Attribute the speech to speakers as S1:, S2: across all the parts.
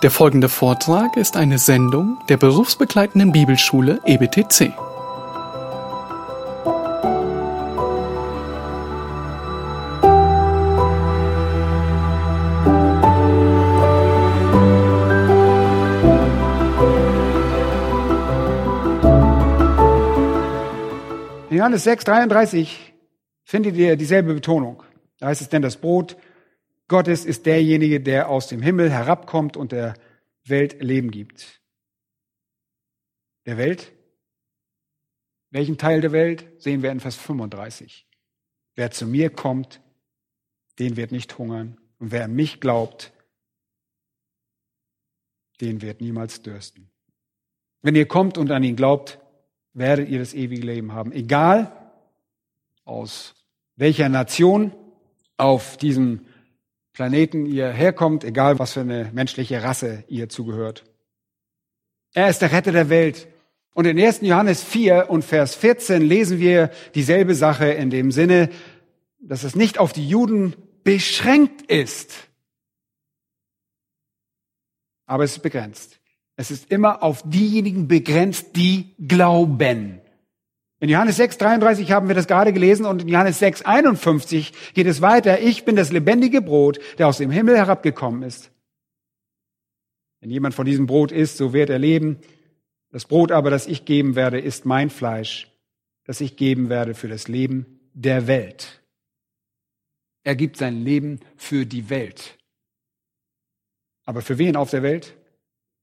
S1: Der folgende Vortrag ist eine Sendung der berufsbegleitenden Bibelschule EBTC.
S2: In Johannes 6, 33 findet ihr dieselbe Betonung. Da heißt es denn, das Brot Gottes ist derjenige, der aus dem Himmel herabkommt und der Welt Leben gibt. Der Welt? Welchen Teil der Welt? Sehen wir in Vers 35. Wer zu mir kommt, den wird nicht hungern. Und wer an mich glaubt, den wird niemals dürsten. Wenn ihr kommt und an ihn glaubt, werdet ihr das ewige Leben haben. Egal aus welcher Nation auf diesem Planeten ihr herkommt, egal was für eine menschliche Rasse ihr zugehört. Er ist der Retter der Welt. Und in 1. Johannes 4 und Vers 14 lesen wir dieselbe Sache in dem Sinne, dass es nicht auf die Juden beschränkt ist, aber es ist begrenzt. Es ist immer auf diejenigen begrenzt, die glauben. In Johannes 6, 33 haben wir das gerade gelesen und in Johannes 6, 51 geht es weiter. Ich bin das lebendige Brot, der aus dem Himmel herabgekommen ist. Wenn jemand von diesem Brot isst, so wird er leben. Das Brot aber, das ich geben werde, ist mein Fleisch, das ich geben werde für das Leben der Welt. Er gibt sein Leben für die Welt. Aber für wen auf der Welt?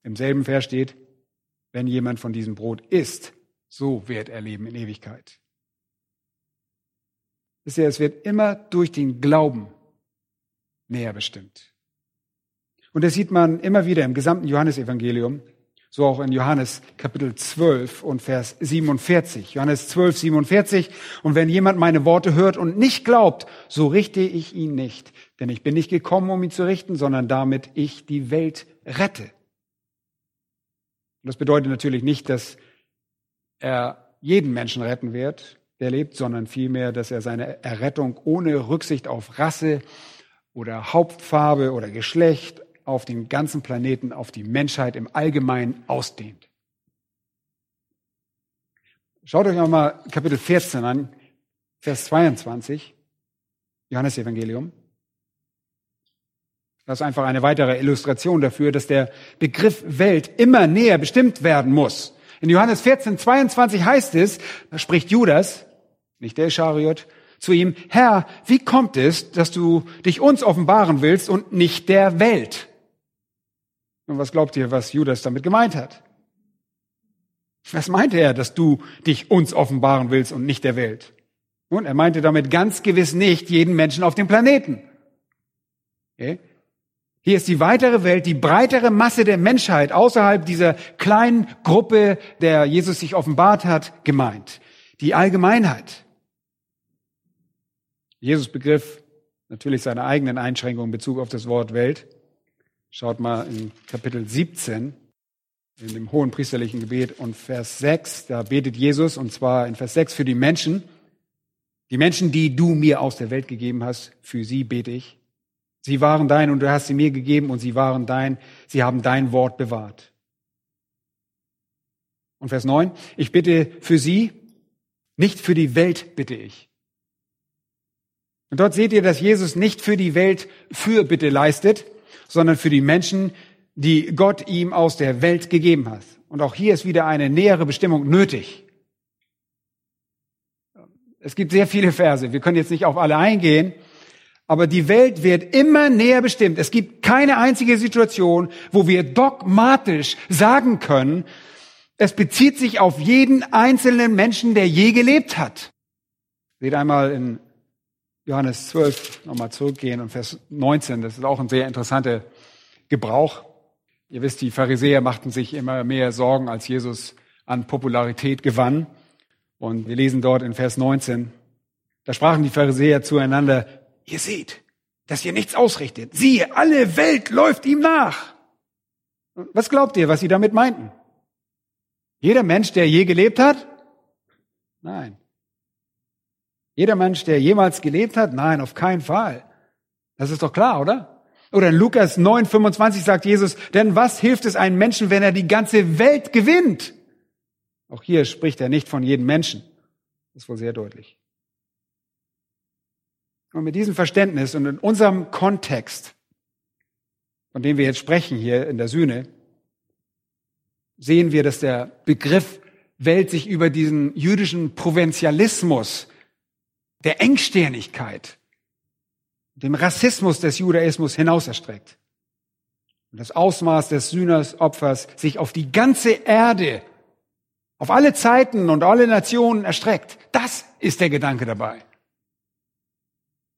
S2: Im selben Vers steht, wenn jemand von diesem Brot isst, so wird er leben in Ewigkeit. Es wird immer durch den Glauben näher bestimmt. Und das sieht man immer wieder im gesamten Johannesevangelium, so auch in Johannes Kapitel 12 und Vers 47. Johannes 12, 47. Und wenn jemand meine Worte hört und nicht glaubt, so richte ich ihn nicht. Denn ich bin nicht gekommen, um ihn zu richten, sondern damit ich die Welt rette. Und das bedeutet natürlich nicht, dass er jeden Menschen retten wird, der lebt, sondern vielmehr, dass er seine Errettung ohne Rücksicht auf Rasse oder Hauptfarbe oder Geschlecht auf den ganzen Planeten, auf die Menschheit im Allgemeinen ausdehnt. Schaut euch nochmal Kapitel 14 an, Vers 22, Johannes Evangelium. Das ist einfach eine weitere Illustration dafür, dass der Begriff Welt immer näher bestimmt werden muss. In Johannes 14, 22 heißt es, da spricht Judas, nicht der Ischariot, zu ihm, Herr, wie kommt es, dass du dich uns offenbaren willst und nicht der Welt? Und was glaubt ihr, was Judas damit gemeint hat? Was meinte er, dass du dich uns offenbaren willst und nicht der Welt? Und er meinte damit ganz gewiss nicht jeden Menschen auf dem Planeten. Okay? Hier ist die weitere Welt, die breitere Masse der Menschheit außerhalb dieser kleinen Gruppe, der Jesus sich offenbart hat, gemeint. Die Allgemeinheit. Jesus begriff natürlich seine eigenen Einschränkungen in Bezug auf das Wort Welt. Schaut mal in Kapitel 17, in dem hohen priesterlichen Gebet und Vers 6, da betet Jesus und zwar in Vers 6 für die Menschen. Die Menschen, die du mir aus der Welt gegeben hast, für sie bete ich. Sie waren dein und du hast sie mir gegeben und sie waren dein, sie haben dein Wort bewahrt. Und Vers 9, ich bitte für sie, nicht für die Welt bitte ich. Und dort seht ihr, dass Jesus nicht für die Welt Fürbitte leistet, sondern für die Menschen, die Gott ihm aus der Welt gegeben hat. Und auch hier ist wieder eine nähere Bestimmung nötig. Es gibt sehr viele Verse. Wir können jetzt nicht auf alle eingehen. Aber die Welt wird immer näher bestimmt. Es gibt keine einzige Situation, wo wir dogmatisch sagen können, es bezieht sich auf jeden einzelnen Menschen, der je gelebt hat. Seht einmal in Johannes 12 nochmal zurückgehen und Vers 19. Das ist auch ein sehr interessanter Gebrauch. Ihr wisst, die Pharisäer machten sich immer mehr Sorgen, als Jesus an Popularität gewann. Und wir lesen dort in Vers 19, da sprachen die Pharisäer zueinander, ihr seht, dass ihr nichts ausrichtet. Siehe, alle Welt läuft ihm nach. Was glaubt ihr, was sie damit meinten? Jeder Mensch, der je gelebt hat? Nein. Jeder Mensch, der jemals gelebt hat? Nein, auf keinen Fall. Das ist doch klar, oder? Oder in Lukas 9, 25 sagt Jesus, denn was hilft es einem Menschen, wenn er die ganze Welt gewinnt? Auch hier spricht er nicht von jedem Menschen. Das ist wohl sehr deutlich. Und mit diesem Verständnis und in unserem Kontext, von dem wir jetzt sprechen hier in der Sühne, sehen wir, dass der Begriff Welt sich über diesen jüdischen Provinzialismus, der Engstirnigkeit, dem Rassismus des Judaismus hinaus erstreckt. Und das Ausmaß des Sühnersopfers sich auf die ganze Erde, auf alle Zeiten und alle Nationen erstreckt. Das ist der Gedanke dabei.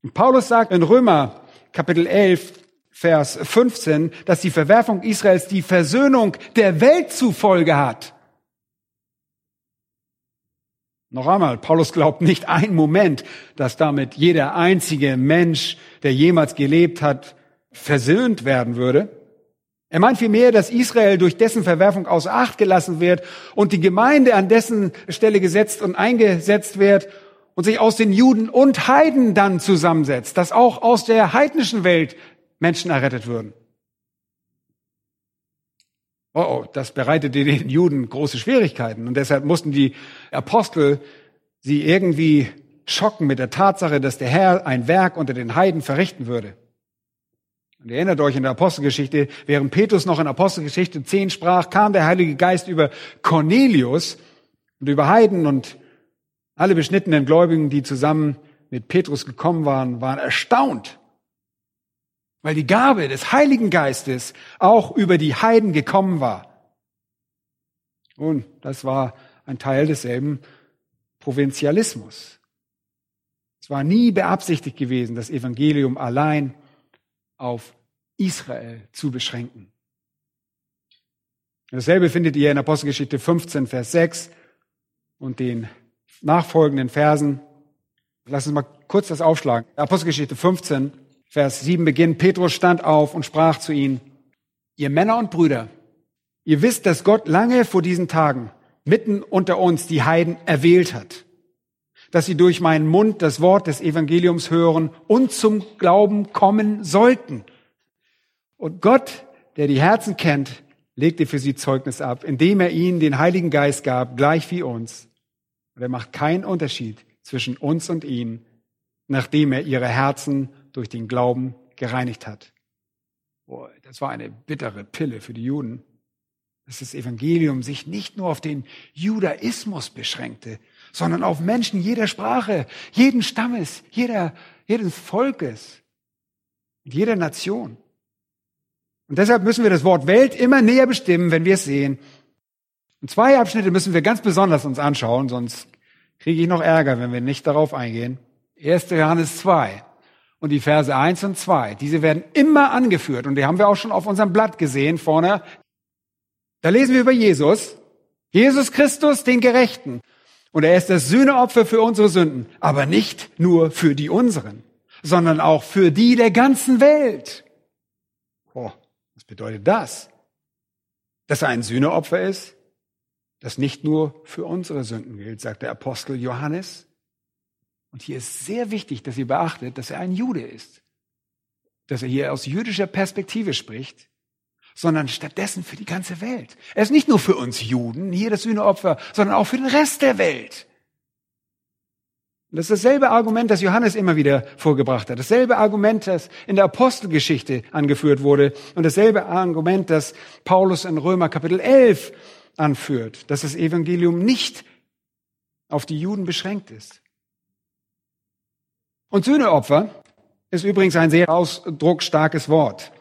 S2: Und Paulus sagt in Römer Kapitel 11, Vers 15, dass die Verwerfung Israels die Versöhnung der Welt zufolge hat. Noch einmal, Paulus glaubt nicht einen Moment, dass damit jeder einzige Mensch, der jemals gelebt hat, versöhnt werden würde. Er meint vielmehr, dass Israel durch dessen Verwerfung außer Acht gelassen wird und die Gemeinde an dessen Stelle gesetzt und eingesetzt wird und sich aus den Juden und Heiden dann zusammensetzt, dass auch aus der heidnischen Welt Menschen errettet würden. Oh, oh, das bereitete den Juden große Schwierigkeiten und deshalb mussten die Apostel sie irgendwie schocken mit der Tatsache, dass der Herr ein Werk unter den Heiden verrichten würde. Und ihr erinnert euch in der Apostelgeschichte, während Petrus noch in Apostelgeschichte 10 sprach, kam der Heilige Geist über Cornelius und über Heiden und alle beschnittenen Gläubigen, die zusammen mit Petrus gekommen waren, waren erstaunt, weil die Gabe des Heiligen Geistes auch über die Heiden gekommen war. Und das war ein Teil desselben Provinzialismus. Es war nie beabsichtigt gewesen, das Evangelium allein auf Israel zu beschränken. Dasselbe findet ihr in Apostelgeschichte 15, Vers 6 und den nachfolgenden Versen. Lass uns mal kurz das aufschlagen. Apostelgeschichte 15, Vers 7 beginnt. Petrus stand auf und sprach zu ihnen, ihr Männer und Brüder, ihr wisst, dass Gott lange vor diesen Tagen mitten unter uns die Heiden erwählt hat, dass sie durch meinen Mund das Wort des Evangeliums hören und zum Glauben kommen sollten. Und Gott, der die Herzen kennt, legte für sie Zeugnis ab, indem er ihnen den Heiligen Geist gab, gleich wie uns. Und er macht keinen Unterschied zwischen uns und ihnen, nachdem er ihre Herzen durch den Glauben gereinigt hat. Boah, das war eine bittere Pille für die Juden, dass das Evangelium sich nicht nur auf den Judaismus beschränkte, sondern auf Menschen jeder Sprache, jeden Stammes, jeder, jedes Volkes, jeder Nation. Und deshalb müssen wir das Wort Welt immer näher bestimmen, wenn wir es sehen, und zwei Abschnitte müssen wir ganz besonders uns anschauen, sonst kriege ich noch Ärger, wenn wir nicht darauf eingehen. 1. Johannes 2 und die Verse 1 und 2. Diese werden immer angeführt und die haben wir auch schon auf unserem Blatt gesehen vorne. Da lesen wir über Jesus. Jesus Christus, den Gerechten. Und er ist das Sühneopfer für unsere Sünden, aber nicht nur für die unseren, sondern auch für die der ganzen Welt. Oh, was bedeutet das? Dass er ein Sühneopfer ist? Das nicht nur für unsere Sünden gilt, sagt der Apostel Johannes. Und hier ist sehr wichtig, dass ihr beachtet, dass er ein Jude ist. Dass er hier aus jüdischer Perspektive spricht, sondern stattdessen für die ganze Welt. Er ist nicht nur für uns Juden, hier das Sühneopfer, sondern auch für den Rest der Welt. Das ist dasselbe Argument, das Johannes immer wieder vorgebracht hat. Dasselbe Argument, das in der Apostelgeschichte angeführt wurde. Und dasselbe Argument, das Paulus in Römer Kapitel 11 anführt, dass das Evangelium nicht auf die Juden beschränkt ist. Und Sühneopfer ist übrigens ein sehr ausdrucksstarkes Wort.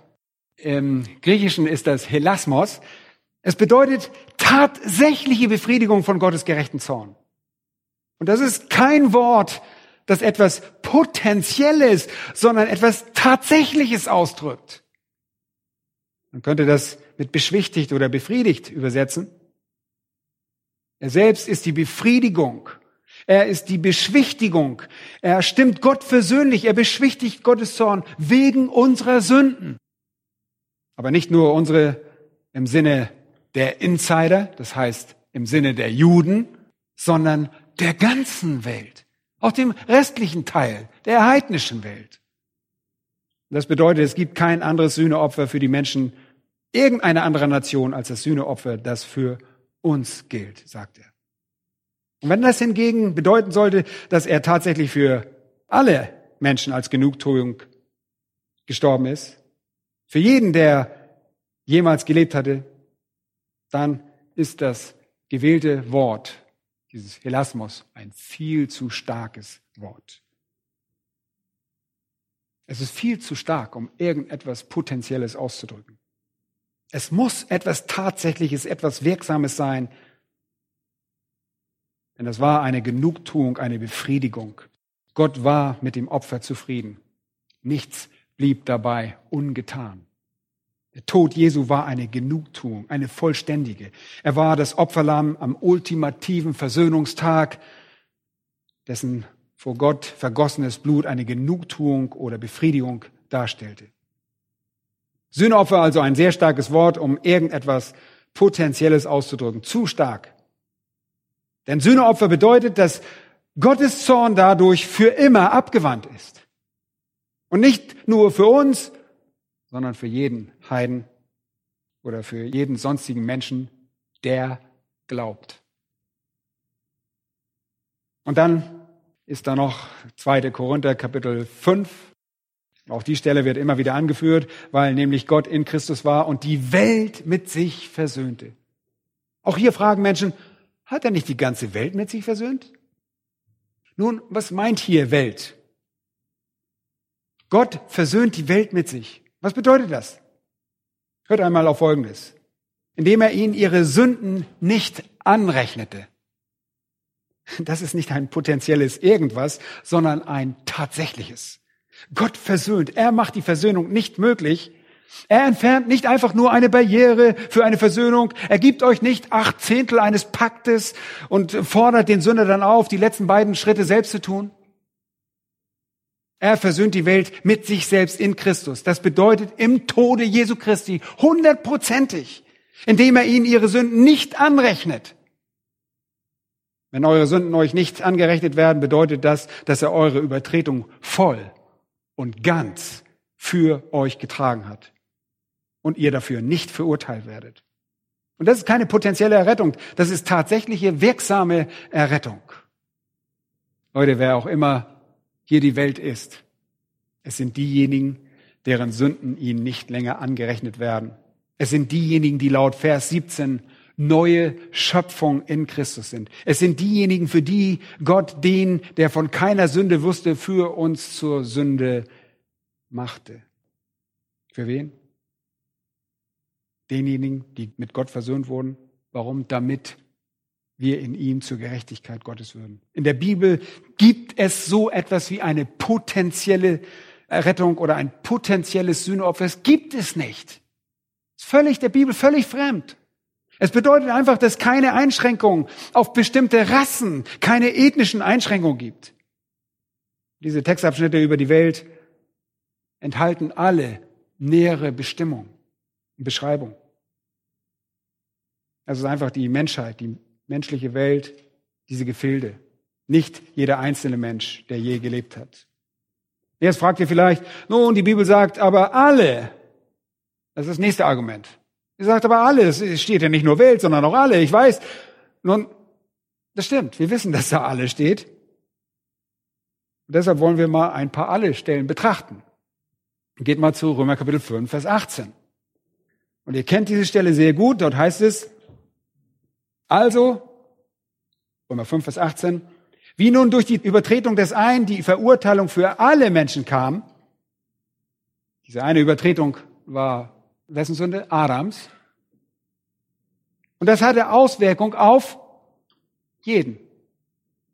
S2: Im Griechischen ist das Helasmos. Es bedeutet tatsächliche Befriedigung von Gottes gerechten Zorn. Und das ist kein Wort, das etwas Potenzielles, sondern etwas Tatsächliches ausdrückt. Man könnte das mit beschwichtigt oder befriedigt übersetzen. Er selbst ist die Befriedigung. Er ist die Beschwichtigung. Er stimmt Gott versöhnlich. Er beschwichtigt Gottes Zorn wegen unserer Sünden. Aber nicht nur unsere im Sinne der Insider, das heißt im Sinne der Juden, sondern der ganzen Welt. Auch dem restlichen Teil der heidnischen Welt. Das bedeutet, es gibt kein anderes Sühneopfer für die Menschen irgendeiner anderen Nation als das Sühneopfer, das für uns gilt, sagt er. Und wenn das hingegen bedeuten sollte, dass er tatsächlich für alle Menschen als Genugtuung gestorben ist, für jeden, der jemals gelebt hatte, dann ist das gewählte Wort, dieses Helasmos, ein viel zu starkes Wort. Es ist viel zu stark, um irgendetwas Potenzielles auszudrücken. Es muss etwas Tatsächliches, etwas Wirksames sein. Denn es war eine Genugtuung, eine Befriedigung. Gott war mit dem Opfer zufrieden. Nichts blieb dabei ungetan. Der Tod Jesu war eine Genugtuung, eine vollständige. Er war das Opferlamm am ultimativen Versöhnungstag, dessen vor Gott vergossenes Blut eine Genugtuung oder Befriedigung darstellte. Sühneopfer also ein sehr starkes Wort, um irgendetwas Potenzielles auszudrücken. Zu stark. Denn Sühneopfer bedeutet, dass Gottes Zorn dadurch für immer abgewandt ist. Und nicht nur für uns, sondern für jeden Heiden oder für jeden sonstigen Menschen, der glaubt. Und dann ist da noch 2. Korinther Kapitel 5. Auch die Stelle wird immer wieder angeführt, weil nämlich Gott in Christus war und die Welt mit sich versöhnte. Auch hier fragen Menschen, hat er nicht die ganze Welt mit sich versöhnt? Nun, was meint hier Welt? Gott versöhnt die Welt mit sich. Was bedeutet das? Hört einmal auf Folgendes. Indem er ihnen ihre Sünden nicht anrechnete. Das ist nicht ein potenzielles irgendwas, sondern ein tatsächliches. Gott versöhnt. Er macht die Versöhnung nicht möglich. Er entfernt nicht einfach nur eine Barriere für eine Versöhnung. Er gibt euch nicht acht Zehntel eines Paktes und fordert den Sünder dann auf, die letzten beiden Schritte selbst zu tun. Er versöhnt die Welt mit sich selbst in Christus. Das bedeutet im Tode Jesu Christi hundertprozentig, indem er ihnen ihre Sünden nicht anrechnet. Wenn eure Sünden euch nicht angerechnet werden, bedeutet das, dass er eure Übertretung voll und ganz für euch getragen hat und ihr dafür nicht verurteilt werdet. Und das ist keine potenzielle Errettung, das ist tatsächliche wirksame Errettung. Leute, wer auch immer hier die Welt ist. Es sind diejenigen, deren Sünden ihnen nicht länger angerechnet werden. Es sind diejenigen, die laut Vers 17 neue Schöpfung in Christus sind. Es sind diejenigen, für die Gott den, der von keiner Sünde wusste, für uns zur Sünde machte. Für wen? Denjenigen, die mit Gott versöhnt wurden. Warum? Damit wir in ihm zur Gerechtigkeit Gottes würden. In der Bibel gibt es so etwas wie eine potenzielle Rettung oder ein potenzielles Sühneopfer. Es gibt es nicht. Ist völlig der Bibel völlig fremd. Es bedeutet einfach, dass keine Einschränkungen auf bestimmte Rassen, keine ethnischen Einschränkungen gibt. Diese Textabschnitte über die Welt enthalten alle nähere Bestimmung und Beschreibung. Es ist einfach die Menschheit, die menschliche Welt, diese Gefilde. Nicht jeder einzelne Mensch, der je gelebt hat. Jetzt fragt ihr vielleicht, nun, die Bibel sagt aber alle. Das ist das nächste Argument. Sie sagt aber alle. Es steht ja nicht nur Welt, sondern auch alle. Ich weiß. Nun, das stimmt. Wir wissen, dass da alle steht. Und deshalb wollen wir mal ein paar alle Stellen betrachten. Geht mal zu Römer Kapitel 5, Vers 18. Und ihr kennt diese Stelle sehr gut. Dort heißt es, also, Römer 5, Vers 18, wie nun durch die Übertretung des einen die Verurteilung für alle Menschen kam, diese eine Übertretung war wessen Sünde? Adams. Und das hatte Auswirkung auf jeden.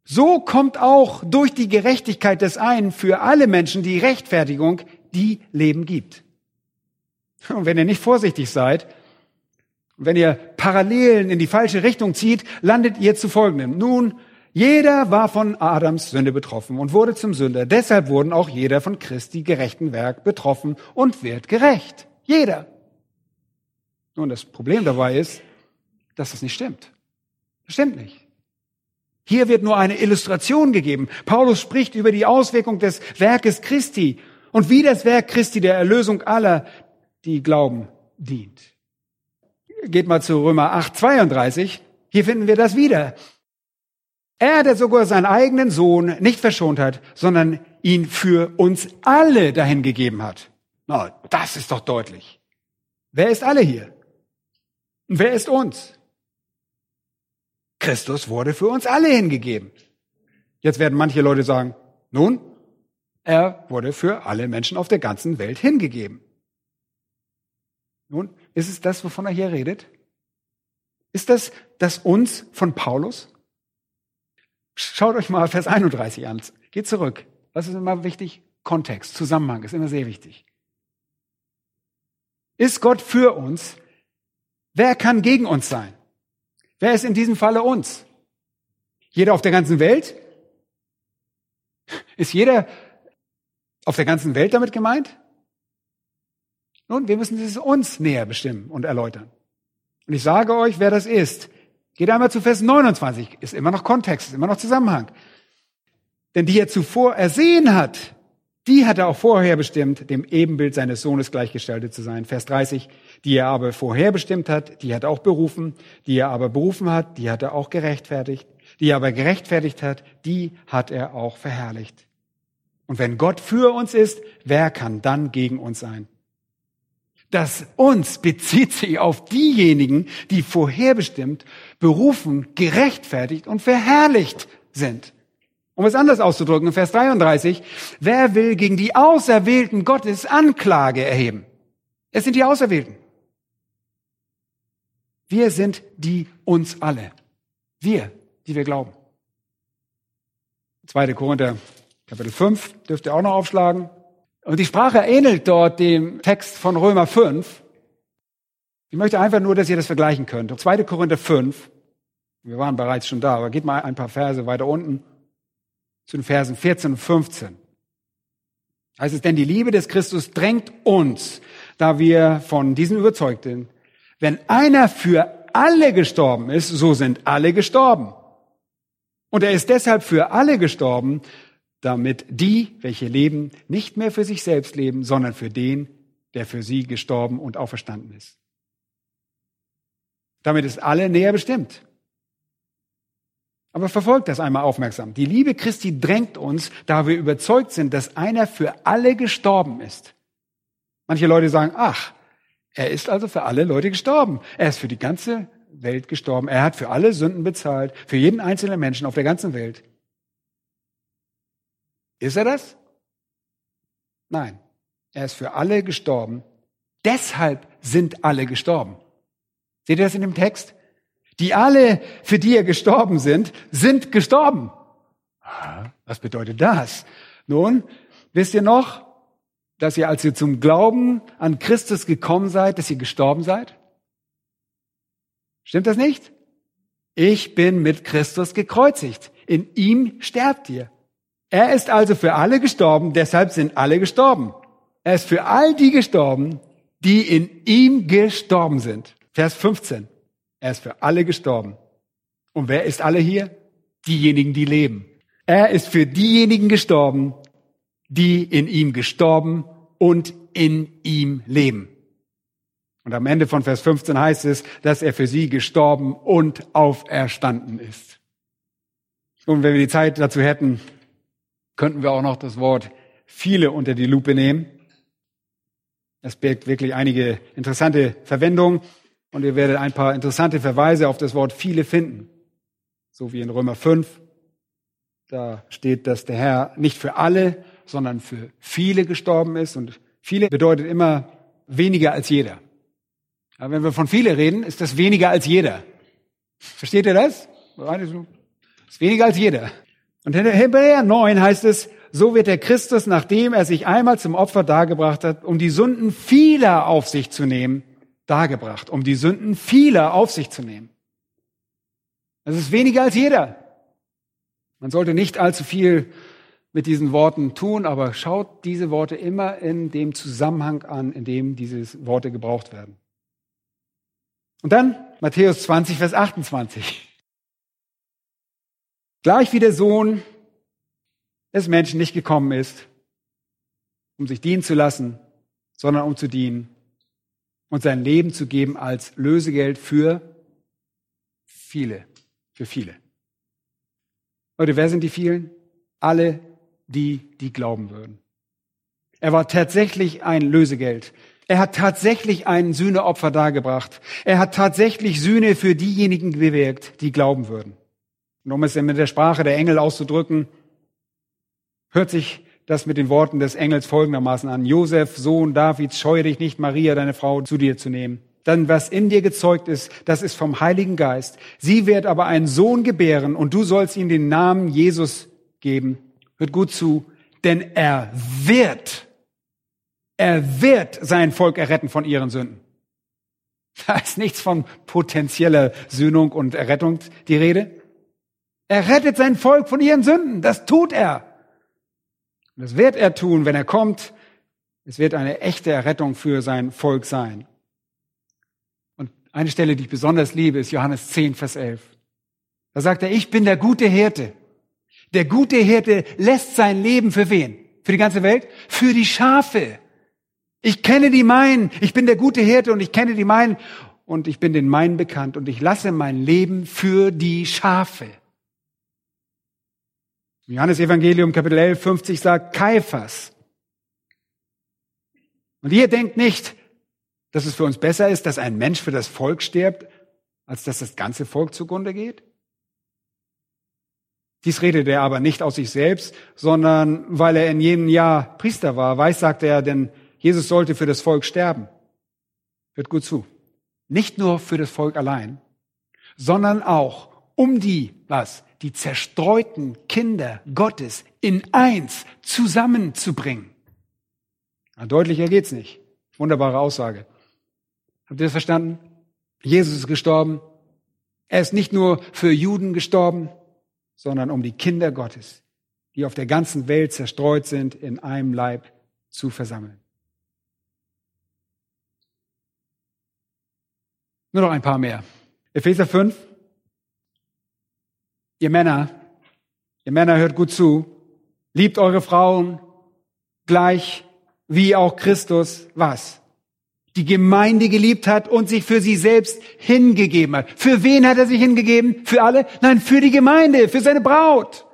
S2: So kommt auch durch die Gerechtigkeit des einen für alle Menschen die Rechtfertigung, die Leben gibt. Und wenn ihr nicht vorsichtig seid, wenn ihr Parallelen in die falsche Richtung zieht, landet ihr zu folgendem. Nun, jeder war von Adams Sünde betroffen und wurde zum Sünder. Deshalb wurden auch jeder von Christi gerechten Werk betroffen und wird gerecht. Jeder. Nun, das Problem dabei ist, dass das nicht stimmt. Das stimmt nicht. Hier wird nur eine Illustration gegeben. Paulus spricht über die Auswirkung des Werkes Christi und wie das Werk Christi der Erlösung aller, die glauben, dient. Geht mal zu Römer 8, 32. Hier finden wir das wieder. Er, der sogar seinen eigenen Sohn nicht verschont hat, sondern ihn für uns alle dahin gegeben hat. Na, das ist doch deutlich. Wer ist alle hier? Und wer ist uns? Christus wurde für uns alle hingegeben. Jetzt werden manche Leute sagen, nun, er wurde für alle Menschen auf der ganzen Welt hingegeben. Nun, ist es das, wovon er hier redet? Ist das das uns von Paulus? Schaut euch mal Vers 31 an. Geht zurück. Was ist immer wichtig? Kontext, Zusammenhang ist immer sehr wichtig. Ist Gott für uns? Wer kann gegen uns sein? Wer ist in diesem Falle uns? Jeder auf der ganzen Welt? Ist jeder auf der ganzen Welt damit gemeint? Nun, wir müssen es uns näher bestimmen und erläutern. Und ich sage euch, wer das ist. Geht einmal zu Vers 29. Ist immer noch Kontext, ist immer noch Zusammenhang. Denn die er zuvor ersehen hat, die hat er auch vorher bestimmt, dem Ebenbild seines Sohnes gleichgestaltet zu sein. Vers 30. Die er aber vorherbestimmt hat, die hat er auch berufen. Die er aber berufen hat, die hat er auch gerechtfertigt. Die er aber gerechtfertigt hat, die hat er auch verherrlicht. Und wenn Gott für uns ist, wer kann dann gegen uns sein? Das uns bezieht sich auf diejenigen, die vorherbestimmt, berufen, gerechtfertigt und verherrlicht sind. Um es anders auszudrücken, in Vers 33, wer will gegen die Auserwählten Gottes Anklage erheben? Es sind die Auserwählten. Wir sind die uns alle. Wir, die wir glauben. 2. Korinther Kapitel 5 dürft ihr auch noch aufschlagen. Und die Sprache ähnelt dort dem Text von Römer 5. Ich möchte einfach nur, dass ihr das vergleichen könnt. 2. Korinther 5. Wir waren bereits schon da, aber geht mal ein paar Verse weiter unten zu den Versen 14 und 15. Heißt es, denn die Liebe des Christus drängt uns, da wir von diesem überzeugt sind, wenn einer für alle gestorben ist, so sind alle gestorben. Und er ist deshalb für alle gestorben, damit die, welche leben, nicht mehr für sich selbst leben, sondern für den, der für sie gestorben und auferstanden ist. Damit ist alle näher bestimmt. Aber verfolgt das einmal aufmerksam. Die Liebe Christi drängt uns, da wir überzeugt sind, dass einer für alle gestorben ist. Manche Leute sagen, ach, er ist also für alle Leute gestorben. Er ist für die ganze Welt gestorben. Er hat für alle Sünden bezahlt, für jeden einzelnen Menschen auf der ganzen Welt. Ist er das? Nein. Er ist für alle gestorben. Deshalb sind alle gestorben. Seht ihr das in dem Text? Die alle, für die er gestorben sind, sind gestorben. Was bedeutet das? Nun, wisst ihr noch, dass ihr, als ihr zum Glauben an Christus gekommen seid, dass ihr gestorben seid? Stimmt das nicht? Ich bin mit Christus gekreuzigt. In ihm sterbt ihr. Er ist also für alle gestorben, deshalb sind alle gestorben. Er ist für all die gestorben, die in ihm gestorben sind. Vers 15. Er ist für alle gestorben. Und wer ist alle hier? Diejenigen, die leben. Er ist für diejenigen gestorben, die in ihm gestorben und in ihm leben. Und am Ende von Vers 15 heißt es, dass er für sie gestorben und auferstanden ist. Und wenn wir die Zeit dazu hätten, könnten wir auch noch das Wort viele unter die Lupe nehmen. Es birgt wirklich einige interessante Verwendungen und ihr werdet ein paar interessante Verweise auf das Wort viele finden. So wie in Römer 5. Da steht, dass der Herr nicht für alle, sondern für viele gestorben ist und viele bedeutet immer weniger als jeder. Aber wenn wir von viele reden, ist das weniger als jeder. Versteht ihr das? Das ist weniger als jeder. Und in Hebräer 9 heißt es, so wird der Christus, nachdem er sich einmal zum Opfer dargebracht hat, um die Sünden vieler auf sich zu nehmen, dargebracht, um die Sünden vieler auf sich zu nehmen. Das ist weniger als jeder. Man sollte nicht allzu viel mit diesen Worten tun, aber schaut diese Worte immer in dem Zusammenhang an, in dem diese Worte gebraucht werden. Und dann Matthäus 20, Vers 28. Gleich wie der Sohn des Menschen nicht gekommen ist, um sich dienen zu lassen, sondern um zu dienen und sein Leben zu geben als Lösegeld für viele, für viele. Leute, wer sind die vielen? Alle, die, die glauben würden. Er war tatsächlich ein Lösegeld. Er hat tatsächlich ein Sühneopfer dargebracht. Er hat tatsächlich Sühne für diejenigen bewirkt, die glauben würden. Und um es mit der Sprache der Engel auszudrücken, hört sich das mit den Worten des Engels folgendermaßen an. Josef, Sohn Davids, scheue dich nicht, Maria, deine Frau, zu dir zu nehmen. Dann was in dir gezeugt ist, das ist vom Heiligen Geist. Sie wird aber einen Sohn gebären und du sollst ihm den Namen Jesus geben. Hört gut zu, denn er wird, er wird sein Volk erretten von ihren Sünden. Da ist nichts von potenzieller Sühnung und Errettung die Rede. Er rettet sein Volk von ihren Sünden. Das tut er. Und das wird er tun, wenn er kommt. Es wird eine echte Errettung für sein Volk sein. Und eine Stelle, die ich besonders liebe, ist Johannes 10, Vers 11. Da sagt er, ich bin der gute Hirte. Der gute Hirte lässt sein Leben für wen? Für die ganze Welt? Für die Schafe. Ich kenne die meinen. Ich bin der gute Hirte und ich kenne die meinen. Und ich bin den meinen bekannt und ich lasse mein Leben für die Schafe. Johannes Evangelium Kapitel 11, 50 sagt Kaiphas. Und ihr denkt nicht, dass es für uns besser ist, dass ein Mensch für das Volk stirbt, als dass das ganze Volk zugrunde geht? Dies redet er aber nicht aus sich selbst, sondern weil er in jenem Jahr Priester war. Weiß sagte er, denn Jesus sollte für das Volk sterben. Hört gut zu. Nicht nur für das Volk allein, sondern auch um die, was? Die zerstreuten Kinder Gottes in eins zusammenzubringen. Na, deutlicher geht's nicht. Wunderbare Aussage. Habt ihr das verstanden? Jesus ist gestorben. Er ist nicht nur für Juden gestorben, sondern um die Kinder Gottes, die auf der ganzen Welt zerstreut sind, in einem Leib zu versammeln. Nur noch ein paar mehr. Epheser 5, Ihr Männer, ihr Männer hört gut zu, liebt eure Frauen gleich wie auch Christus was? Die Gemeinde geliebt hat und sich für sie selbst hingegeben hat. Für wen hat er sich hingegeben? Für alle? Nein, für die Gemeinde, für seine Braut.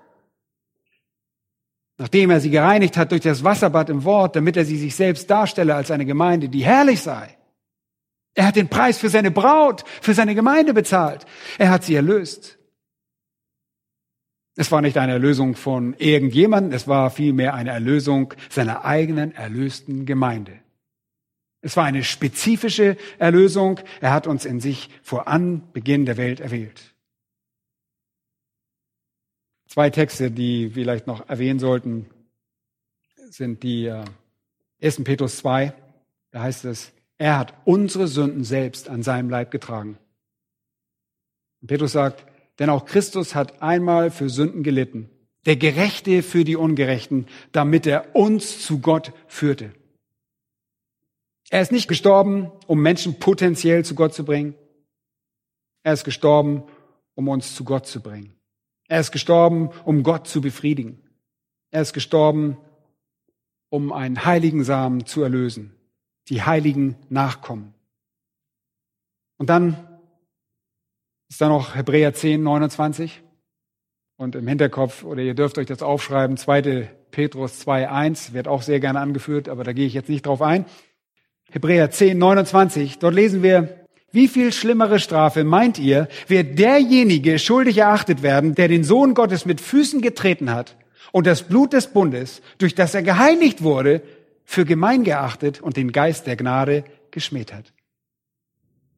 S2: Nachdem er sie gereinigt hat durch das Wasserbad im Wort, damit er sie sich selbst darstelle als eine Gemeinde, die herrlich sei. Er hat den Preis für seine Braut, für seine Gemeinde bezahlt. Er hat sie erlöst. Es war nicht eine Erlösung von irgendjemandem, es war vielmehr eine Erlösung seiner eigenen erlösten Gemeinde. Es war eine spezifische Erlösung. Er hat uns in sich vor Anbeginn der Welt erwählt. Zwei Texte, die vielleicht noch erwähnen sollten, sind die 1. Äh, Petrus 2. Da heißt es, er hat unsere Sünden selbst an seinem Leib getragen. Und Petrus sagt, denn auch Christus hat einmal für Sünden gelitten, der Gerechte für die Ungerechten, damit er uns zu Gott führte. Er ist nicht gestorben, um Menschen potenziell zu Gott zu bringen. Er ist gestorben, um uns zu Gott zu bringen. Er ist gestorben, um Gott zu befriedigen. Er ist gestorben, um einen heiligen Samen zu erlösen, die heiligen Nachkommen. Und dann ist da noch Hebräer 10, 29? Und im Hinterkopf, oder ihr dürft euch das aufschreiben, 2. Petrus 2, 1, wird auch sehr gerne angeführt, aber da gehe ich jetzt nicht drauf ein. Hebräer 10, 29, dort lesen wir, wie viel schlimmere Strafe meint ihr, wird derjenige schuldig erachtet werden, der den Sohn Gottes mit Füßen getreten hat und das Blut des Bundes, durch das er geheiligt wurde, für gemein geachtet und den Geist der Gnade geschmäht hat?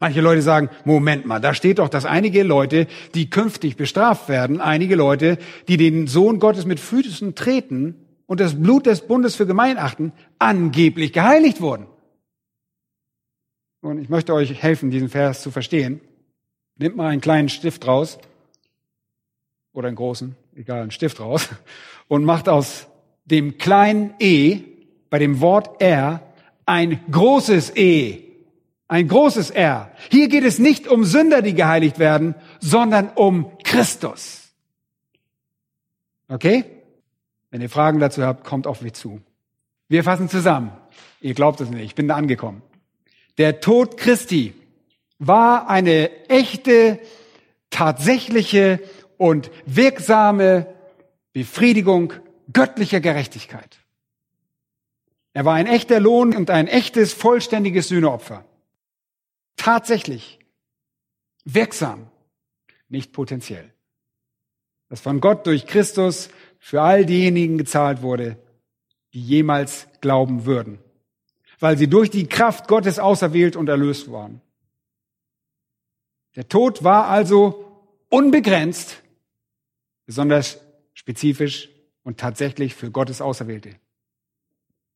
S2: Manche Leute sagen, Moment mal, da steht doch, dass einige Leute, die künftig bestraft werden, einige Leute, die den Sohn Gottes mit Füßen treten und das Blut des Bundes für gemein achten, angeblich geheiligt wurden. Und ich möchte euch helfen, diesen Vers zu verstehen. Nehmt mal einen kleinen Stift raus oder einen großen, egal, einen Stift raus und macht aus dem kleinen e bei dem Wort er ein großes e ein großes R. Hier geht es nicht um Sünder, die geheiligt werden, sondern um Christus. Okay? Wenn ihr Fragen dazu habt, kommt auf mich zu. Wir fassen zusammen. Ihr glaubt es nicht, ich bin da angekommen. Der Tod Christi war eine echte, tatsächliche und wirksame Befriedigung göttlicher Gerechtigkeit. Er war ein echter Lohn und ein echtes, vollständiges Sühneopfer. Tatsächlich. Wirksam. Nicht potenziell. Das von Gott durch Christus für all diejenigen gezahlt wurde, die jemals glauben würden. Weil sie durch die Kraft Gottes auserwählt und erlöst waren. Der Tod war also unbegrenzt, besonders spezifisch und tatsächlich für Gottes Auserwählte.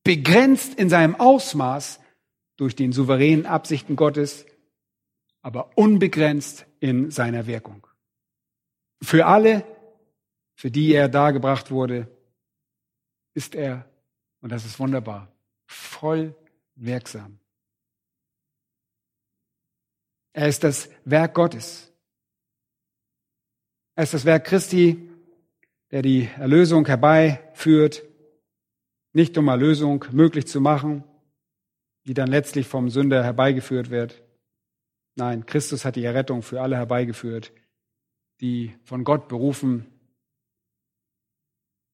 S2: Begrenzt in seinem Ausmaß durch den souveränen Absichten Gottes, aber unbegrenzt in seiner Wirkung. Für alle, für die er dargebracht wurde, ist er, und das ist wunderbar, voll wirksam. Er ist das Werk Gottes. Er ist das Werk Christi, der die Erlösung herbeiführt, nicht um Erlösung möglich zu machen, die dann letztlich vom Sünder herbeigeführt wird. Nein, Christus hat die Errettung für alle herbeigeführt, die von Gott berufen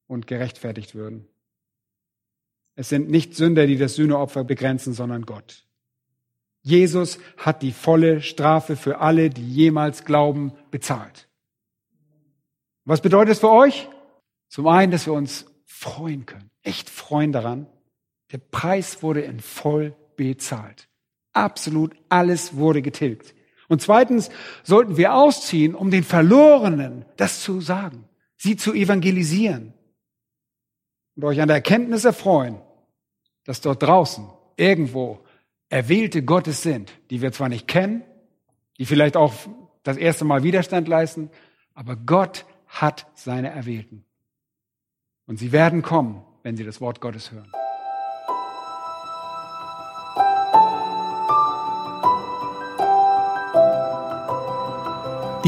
S2: und gerechtfertigt würden. Es sind nicht Sünder, die das Sühneopfer begrenzen, sondern Gott. Jesus hat die volle Strafe für alle, die jemals glauben, bezahlt. Was bedeutet es für euch? Zum einen, dass wir uns freuen können, echt freuen daran. Der Preis wurde in voll bezahlt. Absolut alles wurde getilgt. Und zweitens sollten wir ausziehen, um den Verlorenen das zu sagen, sie zu evangelisieren und euch an der Erkenntnis erfreuen, dass dort draußen irgendwo Erwählte Gottes sind, die wir zwar nicht kennen, die vielleicht auch das erste Mal Widerstand leisten, aber Gott hat seine Erwählten. Und sie werden kommen, wenn sie das Wort Gottes hören.